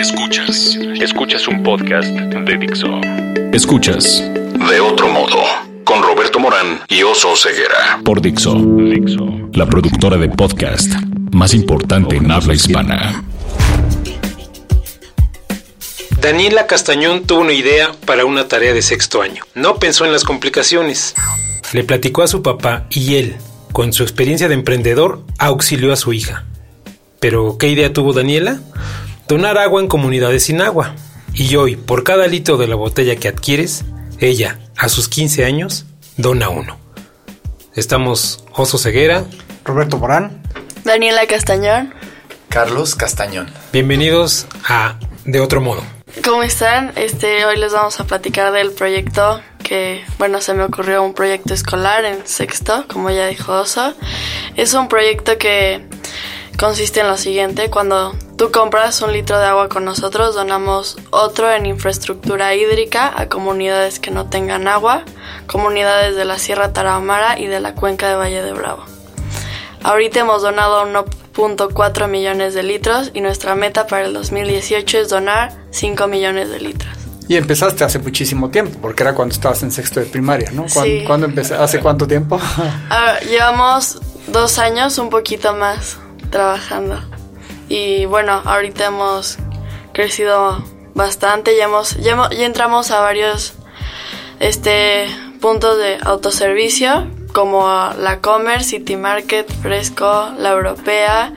Escuchas. Escuchas un podcast de Dixo. Escuchas. De otro modo. Con Roberto Morán y Oso Ceguera. Por Dixo. Dixo. La productora de podcast más importante en habla hispana. Daniela Castañón tuvo una idea para una tarea de sexto año. No pensó en las complicaciones. Le platicó a su papá y él, con su experiencia de emprendedor, auxilió a su hija. Pero, ¿qué idea tuvo Daniela? Donar agua en comunidades sin agua. Y hoy, por cada litro de la botella que adquieres, ella, a sus 15 años, dona uno. Estamos Oso Ceguera, Roberto Morán, Daniela Castañón. Carlos Castañón. Bienvenidos a De Otro Modo. ¿Cómo están? Este, hoy les vamos a platicar del proyecto que, bueno, se me ocurrió un proyecto escolar en sexto, como ya dijo Oso. Es un proyecto que consiste en lo siguiente, cuando tú compras un litro de agua con nosotros, donamos otro en infraestructura hídrica a comunidades que no tengan agua, comunidades de la Sierra Tarahumara y de la cuenca de Valle de Bravo. Ahorita hemos donado 1.4 millones de litros y nuestra meta para el 2018 es donar 5 millones de litros. Y empezaste hace muchísimo tiempo, porque era cuando estabas en sexto de primaria, ¿no? ¿Cuándo, Sí. ¿cuándo empecé? ¿Hace cuánto tiempo? Ah, llevamos dos años, un poquito más, trabajando. Y bueno, ahorita hemos crecido bastante, ya, hemos, ya, ya entramos a varios este, puntos de autoservicio, como la Comer, City Market, Fresco, La Europea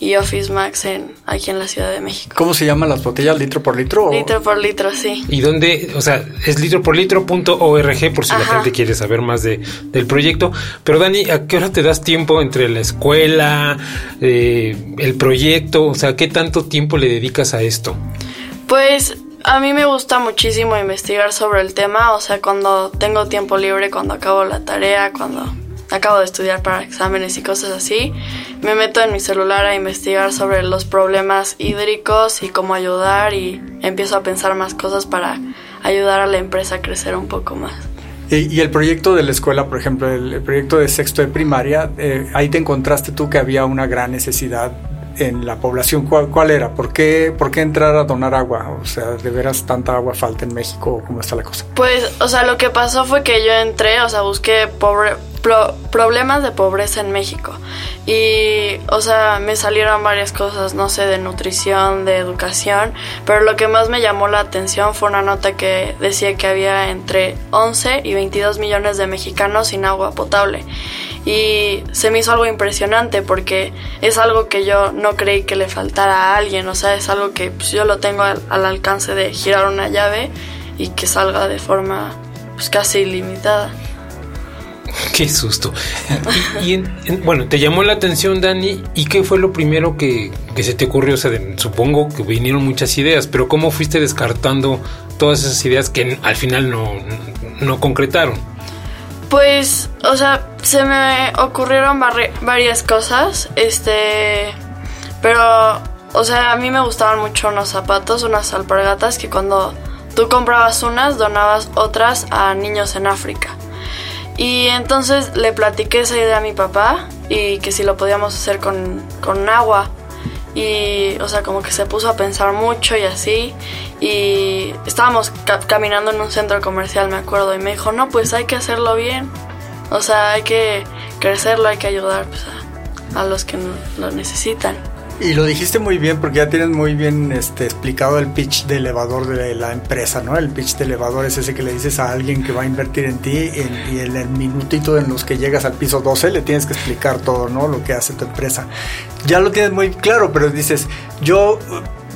y Office Max en, aquí en la Ciudad de México. ¿Cómo se llaman las botellas? ¿Litro por litro? o- Litro por litro, sí. ¿Y dónde? O sea, es litro por litro.org por si la gente quiere saber más de, del proyecto. Pero Dani, ¿a qué hora te das tiempo entre la escuela, eh, el proyecto? O sea, ¿qué tanto tiempo le dedicas a esto? Pues a mí me gusta muchísimo investigar sobre el tema, o sea, cuando tengo tiempo libre, cuando acabo la tarea, cuando acabo de estudiar para exámenes y cosas así, me meto en mi celular a investigar sobre los problemas hídricos y cómo ayudar y empiezo a pensar más cosas para ayudar a la empresa a crecer un poco más. Y, el proyecto de la escuela, por ejemplo, el, el proyecto de sexto de primaria, eh, ahí te encontraste tú que había una gran necesidad en la población. ¿Cuál, cuál era? ¿Por qué, ¿Por qué entrar a donar agua? O sea, ¿de veras tanta agua falta en México? ¿Cómo está la cosa? Pues, o sea, lo que pasó fue que yo entré, o sea, busqué pobre, pro- problemas de pobreza en México. Y, o sea, me salieron varias cosas, no sé, de nutrición, de educación. Pero lo que más me llamó la atención fue una nota que decía que había entre 11 y 22 millones de mexicanos sin agua potable. Y se me hizo algo impresionante porque es algo que yo no creí que le faltara a alguien. O sea, es algo que pues, yo lo tengo al, al alcance de girar una llave y que salga de forma pues, casi ilimitada. Qué susto. Y, y en- en- bueno, te llamó la atención, Dani, ¿y qué fue lo primero que, se te ocurrió? Supongo que vinieron muchas ideas, pero ¿cómo fuiste descartando todas esas ideas que al final no, no concretaron? Pues, o sea, se me ocurrieron varias cosas, este, pero, o sea, a mí me gustaban mucho unos zapatos, unas alpargatas que cuando tú comprabas unas, donabas otras a niños en África. Y entonces le platiqué esa idea a mi papá y que si lo podíamos hacer con, con agua. Y, o sea, como que se puso a pensar mucho y así. Y estábamos ca- caminando en un centro comercial, me acuerdo, y me dijo, no, pues hay que hacerlo bien. O sea, hay que crecerlo, hay que ayudar pues, a, a los que no- lo necesitan. Y lo dijiste muy bien porque ya tienes muy bien este, explicado el pitch de elevador de la empresa, ¿no? El pitch de elevador es ese que le dices a alguien que va a invertir en ti y en el minutito en los que llegas al piso 12 le tienes que explicar todo, ¿no? Lo que hace tu empresa. Ya lo tienes muy claro, pero dices, yo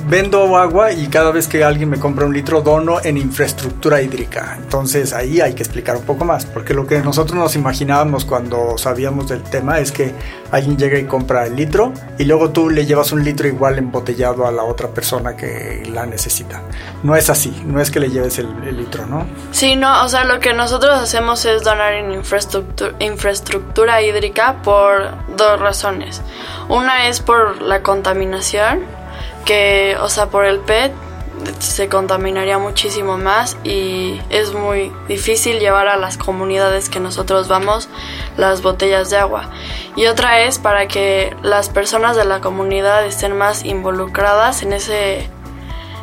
vendo agua y cada vez que alguien me compra un litro dono en infraestructura hídrica. Entonces ahí hay que explicar un poco más, porque lo que nosotros nos imaginábamos cuando sabíamos del tema es que alguien llega y compra el litro y luego tú le llevas un litro igual embotellado a la otra persona que la necesita. No es así, no es que le lleves el, litro, ¿no? Sí, no, o sea, lo que nosotros hacemos es donar en infraestructura hídrica por dos razones. Una es por la contaminación, que, o sea, por el PET se contaminaría muchísimo más y es muy difícil llevar a las comunidades que nosotros vamos las botellas de agua. Y otra es para que las personas de la comunidad estén más involucradas en ese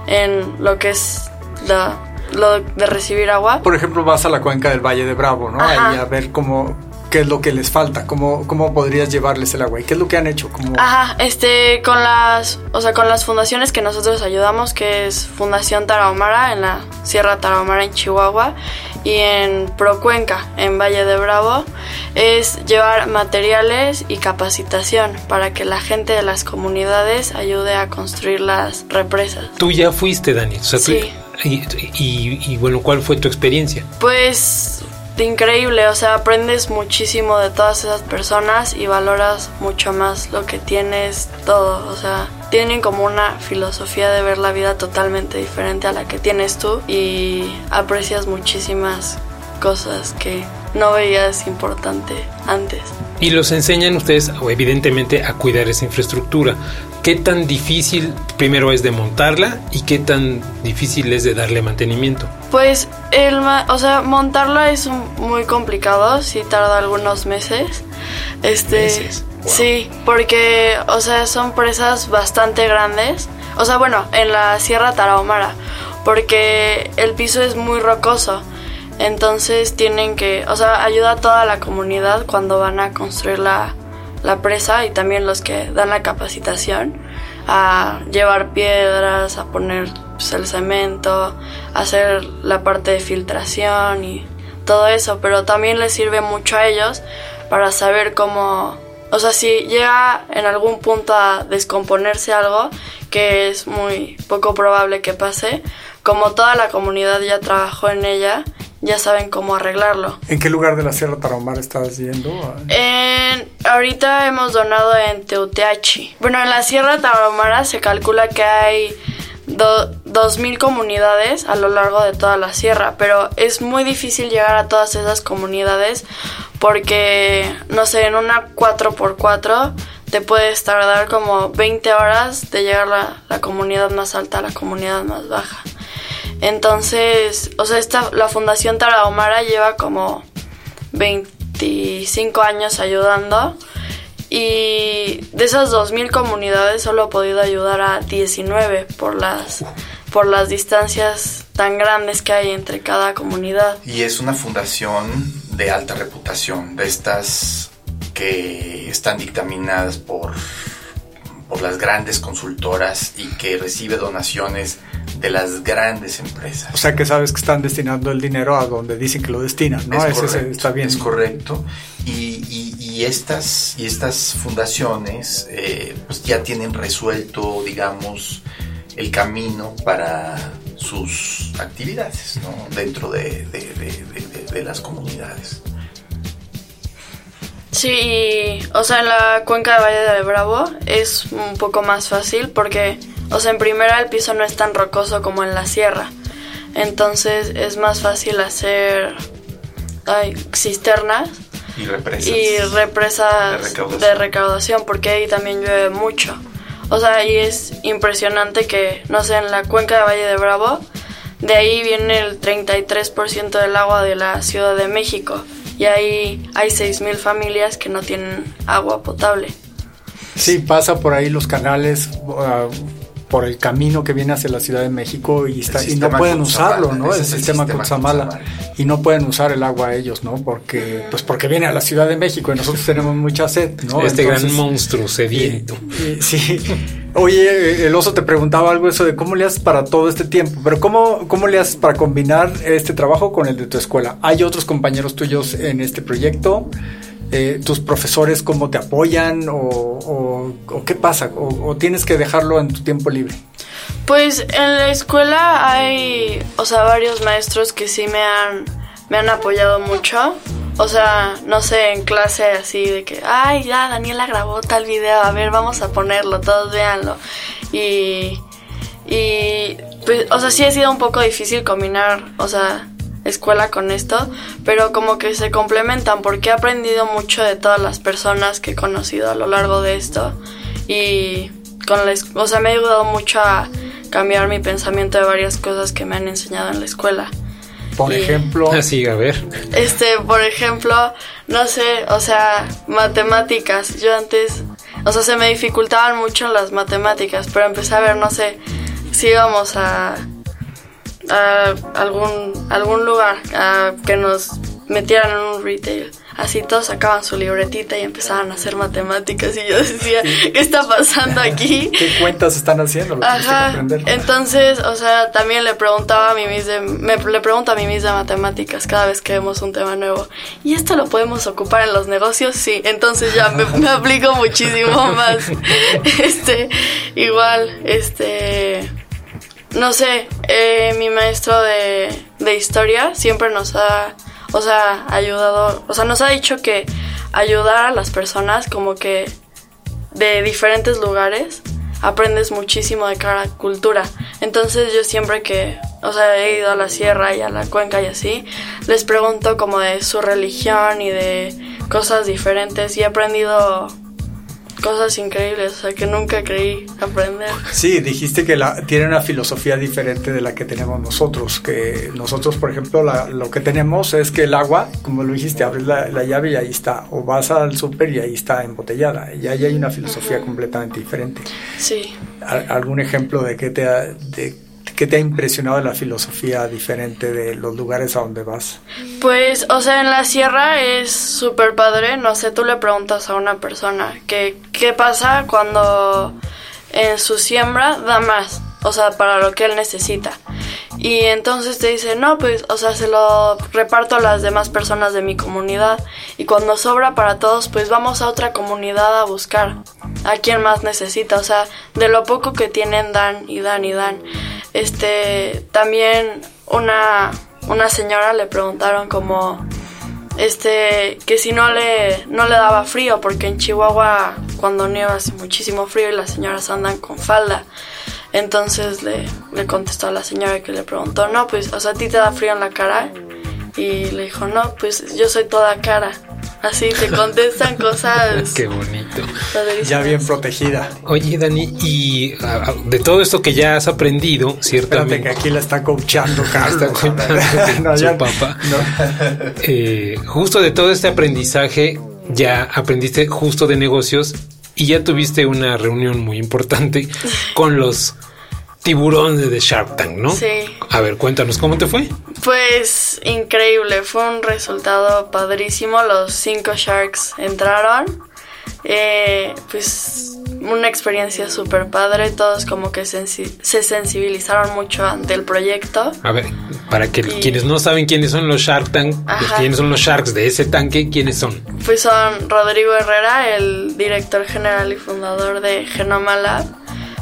en lo que es la, lo de recibir agua. Por ejemplo, vas a la cuenca del Valle de Bravo, ¿no? Ahí a ver cómo qué es lo que les falta, cómo, cómo podrías llevarles el agua y qué es lo que han hecho. Como... Ajá, este, con las, o sea, con las fundaciones que nosotros ayudamos, que es Fundación Tarahumara en la Sierra Tarahumara en Chihuahua y en Procuenca en Valle de Bravo, es llevar materiales y capacitación para que la gente de las comunidades ayude a construir las represas. Tú ya fuiste, Dani. sí. y, y bueno, ¿cuál fue tu experiencia? Pues increíble, o sea, aprendes muchísimo de todas esas personas y valoras mucho más lo que tienes todo, o sea, tienen como una filosofía de ver la vida totalmente diferente a la que tienes tú y aprecias muchísimas cosas que no veías importante antes. Y los enseñan ustedes, evidentemente, a cuidar esa infraestructura. ¿Qué tan difícil primero es de montarla y qué tan difícil es de darle mantenimiento? Pues, el, o sea, montarla es muy complicado, sí tarda algunos meses. Este, ¿Meses? Sí, porque, o sea, son presas bastante grandes. O sea, bueno, en la Sierra Tarahumara, porque el piso es muy rocoso. Entonces tienen que, o sea, ayuda a toda la comunidad cuando van a construir la, presa y también los que dan la capacitación a llevar piedras, a poner pues, el cemento, hacer la parte de filtración y todo eso, pero también les sirve mucho a ellos para saber cómo, o sea, si llega en algún punto a descomponerse algo, que es muy poco probable que pase, como toda la comunidad ya trabajó en ella, ya saben cómo arreglarlo. ¿En qué lugar de la Sierra Tarahumara estás yendo? En, ahorita hemos donado en Teuteachi. Bueno, en la Sierra Tarahumara se calcula que hay do, 2.000 comunidades a lo largo de toda la sierra, pero es muy difícil llegar a todas esas comunidades porque, no sé, en una 4x4 te puedes tardar como 20 horas de llegar la, la comunidad más alta a la comunidad más baja. Entonces, o sea, esta, la Fundación Tarahumara lleva como 25 años ayudando y de esas 2.000 comunidades solo he podido ayudar a 19 por las, por las distancias tan grandes que hay entre cada comunidad. Y es una fundación de alta reputación, de estas que están dictaminadas por, por las grandes consultoras y que recibe donaciones de las grandes empresas. O sea que sabes que están destinando el dinero a donde dicen que lo destinan, ¿no? Es correcto, está bien. Es correcto. Y, y, estas, y estas fundaciones eh, pues ya tienen resuelto, digamos, el camino para sus actividades ¿no? dentro de, de las comunidades. Sí, o sea, en la cuenca de Valle de Bravo es un poco más fácil porque o sea, en primera el piso no es tan rocoso como en la sierra. Entonces es más fácil hacer cisternas y represas, y represas de, recaudación. porque ahí también llueve mucho. O sea, ahí es impresionante que, no sé, en la cuenca de Valle de Bravo, de ahí viene el 33% del agua de la Ciudad de México. Y ahí hay 6.000 familias que no tienen agua potable. Sí, pasa por ahí los canales. Uh, por el camino que viene hacia la Ciudad de México y, está, y no pueden usarlo, ¿no? El, sistema, Cutzamala. Y no pueden usar el agua ellos, ¿no? Porque, pues porque viene a la Ciudad de México y nosotros tenemos mucha sed, ¿no? Este gran monstruo sediento. sí. Oye, el oso te preguntaba algo eso de cómo le haces para todo este tiempo, pero ¿cómo, cómo le haces para combinar este trabajo con el de tu escuela? ¿Hay otros compañeros tuyos en este proyecto? Eh, tus profesores cómo te apoyan o, qué pasa o, tienes que dejarlo en tu tiempo libre pues en la escuela hay o sea varios maestros que sí me han me han apoyado mucho. O sea no sé en clase así de que ay ya Daniela grabó tal video a ver vamos a ponerlo todos véanlo y y pues o sea sí ha sido un poco difícil combinar o sea escuela con esto, pero como que se complementan porque he aprendido mucho de todas las personas que he conocido a lo largo de esto y con la, o sea, me ha ayudado mucho a cambiar mi pensamiento de varias cosas que me han enseñado en la escuela. Por ejemplo, así a ver. Este, por ejemplo, no sé, o sea, matemáticas. Yo antes, o sea, se me dificultaban mucho las matemáticas, pero empecé a ver, no sé, si íbamos a, a algún, algún lugar a que nos metieran en un retail así todos sacaban su libretita y empezaban a hacer matemáticas y yo decía, ¿qué está pasando aquí? ¿Qué cuentas están haciendo? Ajá, entonces, o sea, también le preguntaba a mi mis de, me, le pregunto a mi mis de matemáticas cada vez que vemos un tema nuevo, ¿y esto lo podemos ocupar en los negocios? Sí, entonces ya me, me aplico muchísimo más. Este, igual, este no sé, eh, mi maestro de, de, historia siempre nos ha o sea, ayudado, o sea, nos ha dicho que ayudar a las personas como que de diferentes lugares aprendes muchísimo de cada cultura. Entonces yo siempre que, o sea, he ido a la sierra y a la cuenca y así, les pregunto como de su religión y de cosas diferentes y he aprendido cosas increíbles, o sea, que nunca creí aprender. Sí, dijiste que la, tiene una filosofía diferente de la que tenemos nosotros, que nosotros, por ejemplo, lo que tenemos es que el agua, como lo dijiste, abres la, llave y ahí está, o vas al súper y ahí está embotellada, y ahí hay una filosofía completamente diferente. Sí. ¿Algún ejemplo de qué te de ¿Qué te ha impresionado la filosofía diferente de los lugares a donde vas? Pues, o sea, en la sierra es súper padre. No sé, tú le preguntas a una persona que, qué pasa cuando en su siembra da más, o sea, para lo que él necesita. Y entonces te dice, no, pues, o sea, se lo reparto a las demás personas de mi comunidad. Y cuando sobra para todos, pues vamos a otra comunidad a buscar a quien más necesita. O sea, de lo poco que tienen, dan y dan y dan. Este, también una, una señora le preguntaron como, este, que si no le, no le daba frío, porque en Chihuahua cuando nieva hace muchísimo frío y las señoras andan con falda. Entonces le, le contestó a la señora que le preguntó, no, pues, o sea, a ti te da frío en la cara. Y le dijo, no, pues yo soy toda cara. Así te contestan cosas. Qué bonito. Ya bien protegida. Oye, Dani, y de todo esto que ya has aprendido, ciertamente. Espérate que aquí la está coachando, Carlos. Está coachando su papá. Eh, justo de todo este aprendizaje, ya aprendiste justo de negocios y ya tuviste una reunión muy importante con los tiburones de Shark Tank, ¿no? Sí. A ver, cuéntanos, ¿cómo te fue? Pues increíble, fue un resultado padrísimo. Los cinco Sharks entraron. Eh, pues una experiencia súper padre, todos como que se sensibilizaron mucho ante el proyecto. A ver, para que quienes no saben quiénes son los Shark Tank, pues, quiénes son los Sharks de ese tanque, ¿quiénes son? Pues son Rodrigo Herrera, el director general y fundador de Genoma Lab,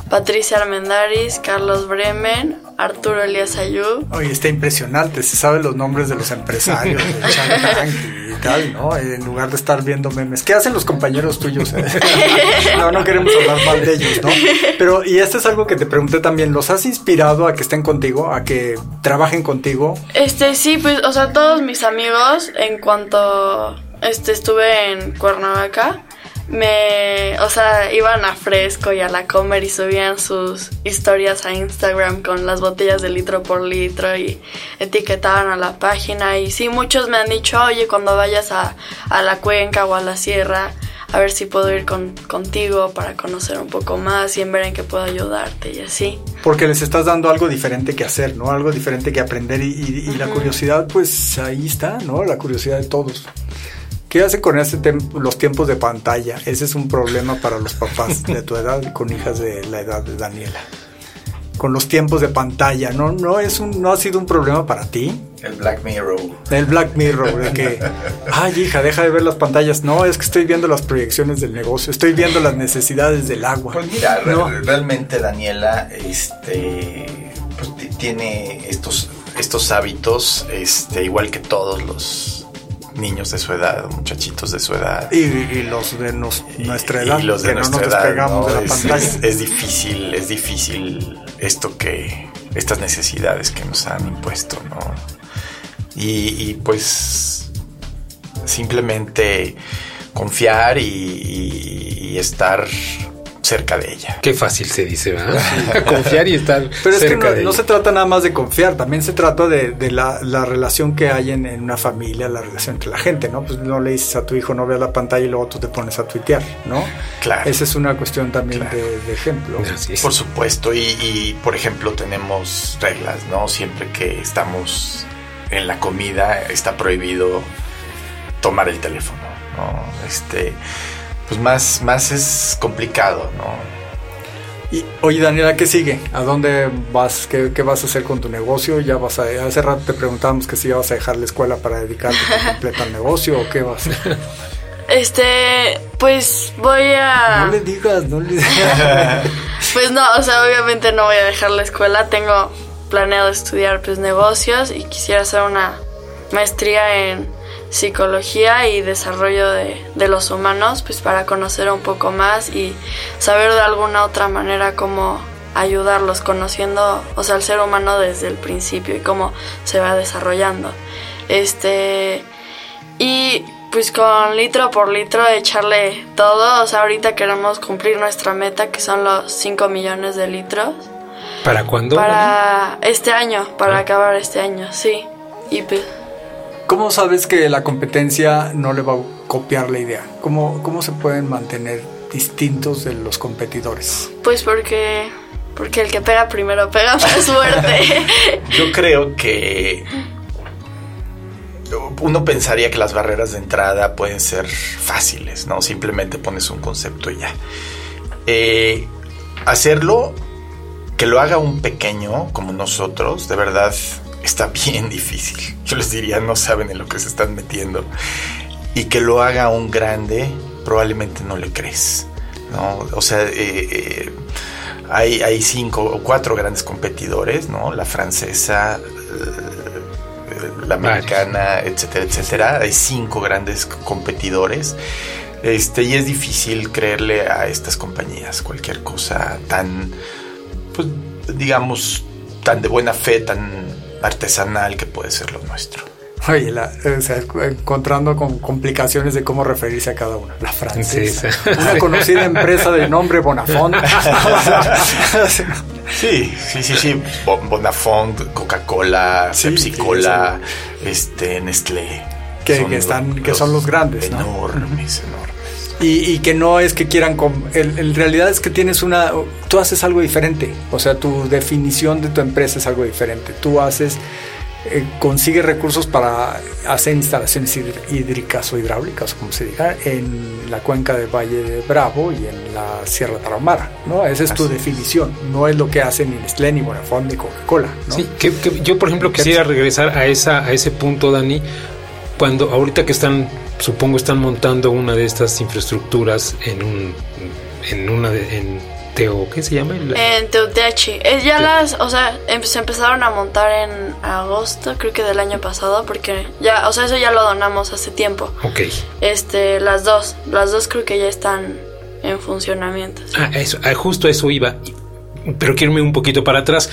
Patricia Armendaris, Carlos Bremen, Arturo Elías Ayú. Oye, está impresionante, se saben los nombres de los empresarios de y tal, ¿no? En lugar de estar viendo memes. ¿Qué hacen los compañeros tuyos? no, no queremos hablar mal de ellos, ¿no? Pero, y esto es algo que te pregunté también, ¿los has inspirado a que estén contigo, a que trabajen contigo? Este, sí, pues, o sea, todos mis amigos, en cuanto este, estuve en Cuernavaca, me, o sea, iban a Fresco y a la Comer y subían sus historias a Instagram con las botellas de litro por litro y etiquetaban a la página y sí, muchos me han dicho, oye, cuando vayas a, a la cuenca o a la sierra, a ver si puedo ir con, contigo para conocer un poco más y en ver en qué puedo ayudarte y así. Porque les estás dando algo diferente que hacer, ¿no? Algo diferente que aprender y, y, la curiosidad, pues ahí está, ¿no? La curiosidad de todos. ¿Qué hace con este los tiempos de pantalla? Ese es un problema para los papás de tu edad y con hijas de la edad de Daniela. Con los tiempos de pantalla, ¿no, no, es un, no ha sido un problema para ti? El Black Mirror. El Black Mirror, de que, ay hija, deja de ver las pantallas. No, es que estoy viendo las proyecciones del negocio, estoy viendo las necesidades del agua. Pues mira, realmente Daniela este, pues, tiene estos, estos hábitos, este, igual que todos los niños de su edad, muchachitos de su edad. Y, los de nuestra edad, y los de nuestra edad, es, difícil, es difícil esto que, estas necesidades que nos han impuesto, ¿no? Y, pues simplemente confiar y, estar cerca de ella. Qué fácil se dice, ¿verdad? confiar y estar Pero es que no, se trata nada más de confiar, también se trata de, la, relación que hay en, una familia, la relación entre la gente, ¿no? Pues no le dices a tu hijo no vea la pantalla y luego tú te pones a tuitear, ¿no? Claro. Esa es una cuestión también de, ejemplo. Por supuesto, y, y por ejemplo tenemos reglas, ¿no? Siempre que estamos en la comida está prohibido tomar el teléfono, ¿no? Este pues más, más es complicado, ¿no? Y, oye, Daniela, ¿qué sigue? ¿A dónde vas? ¿Qué, vas a hacer con tu negocio? ¿Ya vas a, hace rato te preguntábamos que si ya vas a dejar la escuela para dedicarte completo al negocio o qué vas a hacer. Este, pues voy a... No le digas, no le digas. pues no, o sea, obviamente no voy a dejar la escuela. Tengo planeado estudiar pues negocios y quisiera hacer una maestría en psicología y desarrollo de, de, los humanos, pues para conocer un poco más y saber de alguna otra manera cómo ayudarlos, conociendo, o sea, el ser humano desde el principio y cómo se va desarrollando. Este, y pues con litro por litro echarle todo, o sea, ahorita queremos cumplir nuestra meta que son los 5 millones de litros. ¿Para cuándo? Para este año, para ah. acabar este año, sí. Y pues ¿Cómo sabes que la competencia no le va a copiar la idea? ¿Cómo, cómo se pueden mantener distintos de los competidores? Pues porque, porque el que pega primero pega más fuerte. Yo creo que uno pensaría que las barreras de entrada pueden ser fáciles, ¿no? Simplemente pones un concepto y ya. Eh, hacerlo, que lo haga un pequeño como nosotros, de verdad está bien difícil. Yo les diría, no saben en lo que se están metiendo. Y que lo haga un grande, probablemente no le crees. ¿no? O sea, eh, eh, hay, hay, cinco o cuatro grandes competidores, ¿no? La francesa, eh, la americana, etcétera, etcétera. Hay cinco grandes competidores. Este, y es difícil creerle a estas compañías cualquier cosa tan, pues, digamos, tan de buena fe, tan artesanal que puede ser lo nuestro. Oye, o sea, encontrando con complicaciones de cómo referirse a cada una. La francesa. Una conocida empresa de nombre Bonafont. sí, sí, sí, sí. Bonafont, Coca-Cola, Pepsi-Cola, este, Nestlé. Que, están, que son los grandes. Enormes, enormes. Y, que no es que quieran, en realidad es que tienes una, tú haces algo diferente, o sea, tu definición de tu empresa es algo diferente, tú haces, eh, consigues recursos para hacer instalaciones hídricas o hidráulicas, como se diga, en la cuenca de Valle de Bravo y en la Sierra Tarahumara, ¿no? Esa es tu definición, no es lo que hacen ni Nestlé, ni Bonafont, ni Coca-Cola, ¿no? Sí, que, yo por ejemplo quisiera regresar a, esa, a ese punto, Dani, cuando ahorita que están supongo están montando una de estas infraestructuras en un en una de, en Teo, ¿qué se llama? En Teoteachi. ya las, o sea, em, se empezaron a montar en agosto, creo que del año pasado, porque ya, o sea, eso ya lo donamos hace tiempo. Ok. Este, las dos, las dos creo que ya están en funcionamiento. Ah, eso, ah, justo eso iba. Pero quiero irme un poquito para atrás.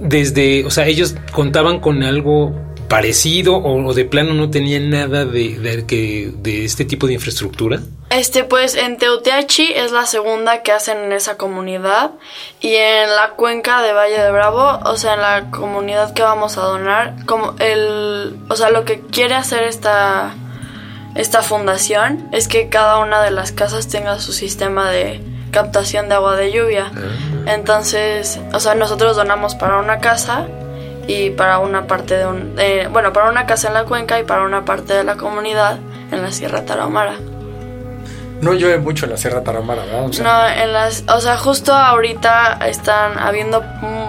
Desde, o sea, ellos contaban con algo parecido o, de plano no tenía nada de, de, de, este tipo de infraestructura? Este, pues en Teotiachi es la segunda que hacen en esa comunidad y en la cuenca de Valle de Bravo, o sea, en la comunidad que vamos a donar, como el, o sea, lo que quiere hacer esta, esta fundación es que cada una de las casas tenga su sistema de captación de agua de lluvia. Ah. Entonces, o sea, nosotros donamos para una casa y para una parte de un, bueno, para una casa en la cuenca y para una parte de la comunidad en la Sierra Tarahumara. No llueve mucho en la Sierra Tarahumara, ¿verdad? no, en las, o sea, justo ahorita están habiendo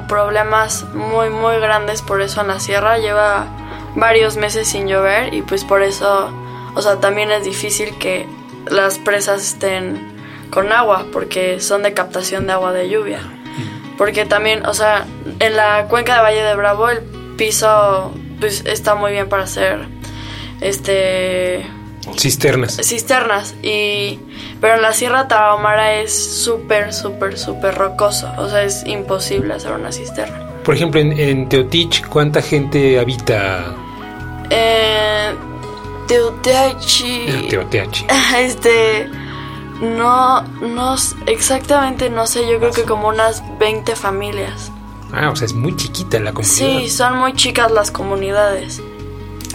problemas muy, muy grandes por eso en la sierra. Lleva varios meses sin llover y pues por eso, o sea, también es difícil que las presas estén con agua porque son de captación de agua de lluvia. Porque también, o sea, en la cuenca de Valle de Bravo el piso pues está muy bien para hacer este cisternas. Cisternas y pero en la Sierra Tarahumara es súper súper súper rocoso, o sea, es imposible hacer una cisterna. Por ejemplo, en, Teotich, ¿cuánta gente habita? En Teotiachi. Teotiachi. Este No, no, exactamente no sé, yo creo que como unas 20 familias. Ah, o sea, es muy chiquita la comunidad. Sí, son muy chicas las comunidades.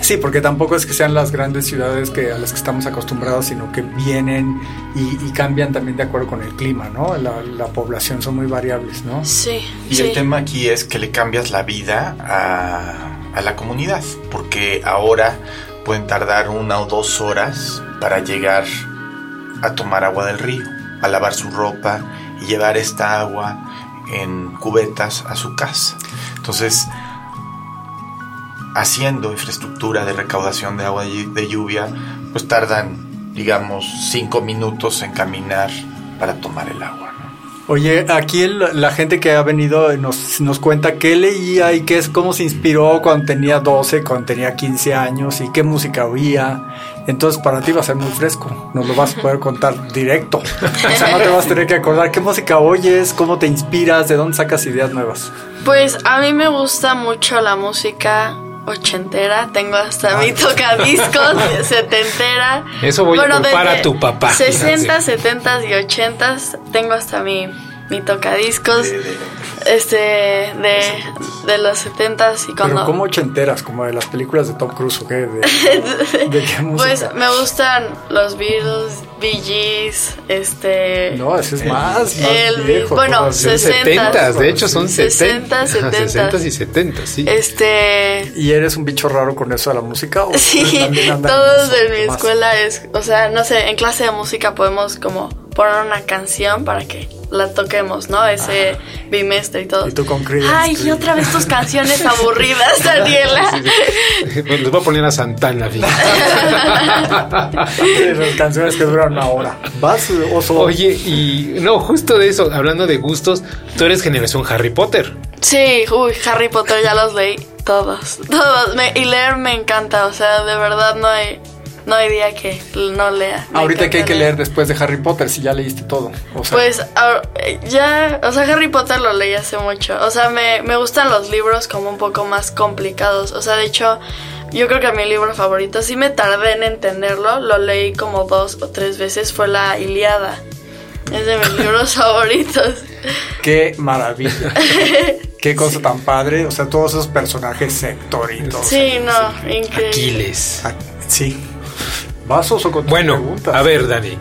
Sí, porque tampoco es que sean las grandes ciudades que, a las que estamos acostumbrados, sino que vienen y, cambian también de acuerdo con el clima, ¿no? La, población son muy variables, ¿no? Sí. Y el tema aquí es que le cambias la vida a, a la comunidad, porque ahora pueden tardar una o dos horas para llegar a tomar agua del río, a lavar su ropa y llevar esta agua en cubetas a su casa. Entonces, haciendo infraestructura de recaudación de agua de lluvia, pues tardan, digamos, cinco minutos en caminar para tomar el agua. Oye, aquí la gente que ha venido nos, nos cuenta qué leía y qué es, cómo se inspiró cuando tenía 12, cuando tenía 15 años y qué música oía. Entonces para ti va a ser muy fresco, nos lo vas a poder contar directo. O sea, no te vas a tener que acordar qué música oyes, cómo te inspiras, de dónde sacas ideas nuevas. Pues a mí me gusta mucho la música ochentera, tengo hasta mi tocadiscos setentera. Eso voy a culpar a tu papá. 60, 70 y 80 tengo hasta mi, mi tocadiscos este de, de los setentas y cuando Pero como ochenteras, como de las películas de Tom Cruise o qué de, qué música? Pues me gustan los Beatles, Gees, este No, ese es más, el, viejo, Bueno, 60 de hecho son 60 60 y 70, sí. Este ¿Y eres un bicho raro con eso de la música o Sí, todos en mi escuela es, o sea, no sé, en clase de música podemos como poner una canción para que la toquemos, ¿no? Ese bimestre y todo. Y tú con Ay, y otra vez tus canciones aburridas, Daniela. Pues les voy a poner a Santana, sí, Las canciones que duran una hora. ¿Vas, oso? Oye, y no, justo de eso, hablando de gustos, tú eres generación Harry Potter. Sí, uy, Harry Potter ya los leí todos, todos. y leer me encanta, o sea, de verdad no hay no hay día que no lea. Ahorita que hay que leer. después de Harry Potter, si ya leíste todo. Pues ya, o sea, Harry Potter lo leí hace mucho. O sea, me, me gustan los libros como un poco más complicados. O sea, de hecho, yo creo que mi libro favorito, sí me tardé en entenderlo, lo leí como dos o tres veces, fue la Iliada. Es de mis libros favoritos. Qué maravilla. Qué cosa tan padre. O sea, todos esos personajes sectoritos. Sí, no, increíble. Aquiles. Sí. ¿Vasos o con Bueno, a ver, Dani,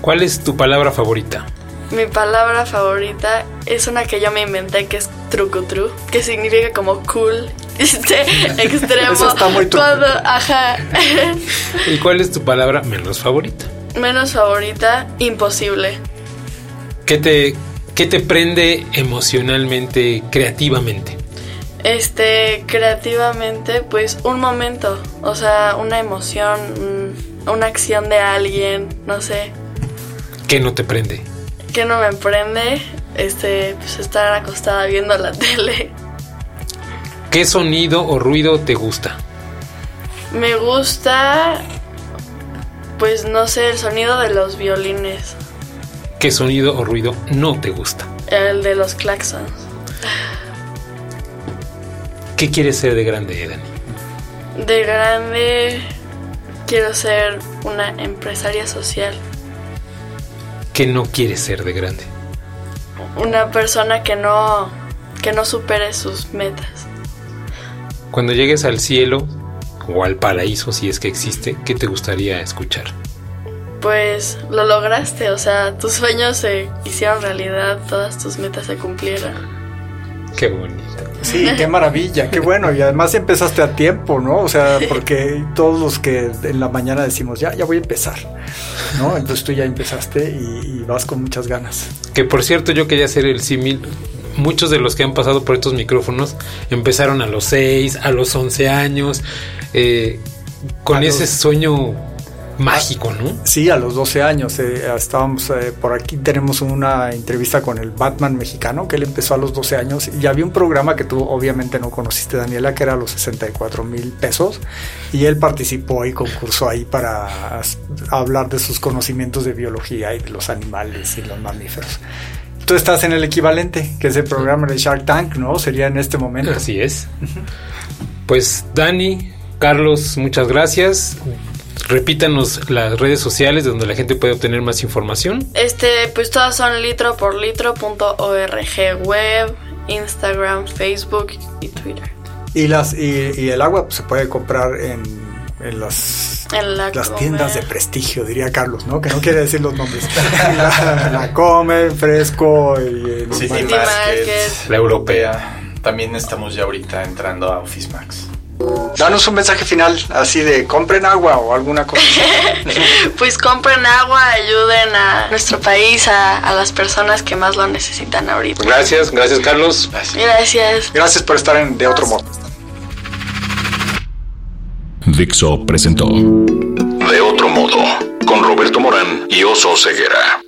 ¿cuál es tu palabra favorita? Mi palabra favorita es una que yo me inventé que es trucutru, que significa como cool, este, extremo. Eso está muy ajá. ¿Y cuál es tu palabra menos favorita? Menos favorita, imposible. ¿Qué te, qué te prende emocionalmente, creativamente? Este, creativamente, pues un momento, o sea, una emoción, una acción de alguien, no sé. ¿Qué no te prende? ¿Qué no me prende? Este, pues estar acostada viendo la tele. ¿Qué sonido o ruido te gusta? Me gusta, pues no sé, el sonido de los violines. ¿Qué sonido o ruido no te gusta? El de los claxons. ¿Qué quieres ser de grande, Dani? De grande quiero ser una empresaria social. ¿Qué no quieres ser de grande? Una persona que no que no supere sus metas. Cuando llegues al cielo o al paraíso, si es que existe, ¿qué te gustaría escuchar? Pues lo lograste, o sea, tus sueños se hicieron realidad, todas tus metas se cumplieron. Qué bonito. Sí, qué maravilla, qué bueno. Y además empezaste a tiempo, ¿no? O sea, porque todos los que en la mañana decimos, ya, ya voy a empezar, ¿no? Entonces tú ya empezaste y, vas con muchas ganas. Que por cierto, yo quería hacer el símil. Muchos de los que han pasado por estos micrófonos empezaron a los 6, a los 11 años, eh, con ese sueño mágico, ¿no? Sí, a los 12 años. Eh, estábamos eh, por aquí, tenemos una entrevista con el Batman mexicano, que él empezó a los 12 años y había un programa que tú obviamente no conociste, Daniela, que era los 64 mil pesos y él participó y concursó ahí para hablar de sus conocimientos de biología y de los animales y los mamíferos. Tú estás en el equivalente, que es el programa de Shark Tank, ¿no? Sería en este momento. Así es. Pues Dani, Carlos, muchas gracias Repítanos las redes sociales donde la gente puede obtener más información. Este, pues todas son litro por litro.org web, Instagram, Facebook y Twitter. Y las y, el agua pues, se puede comprar en, en las las tiendas de prestigio, diría Carlos, ¿no? Que no quiere decir los nombres. la, Come, Fresco y el City Market, la Europea. También estamos ya ahorita entrando a Office Max. Danos un mensaje final, así de compren agua o alguna cosa. pues compren agua, ayuden a nuestro país, a, las personas que más lo necesitan ahorita. Gracias, gracias Carlos. Gracias. Gracias, por estar en De Otro Modo. Dixo presentó De Otro Modo con Roberto Morán y Oso Ceguera.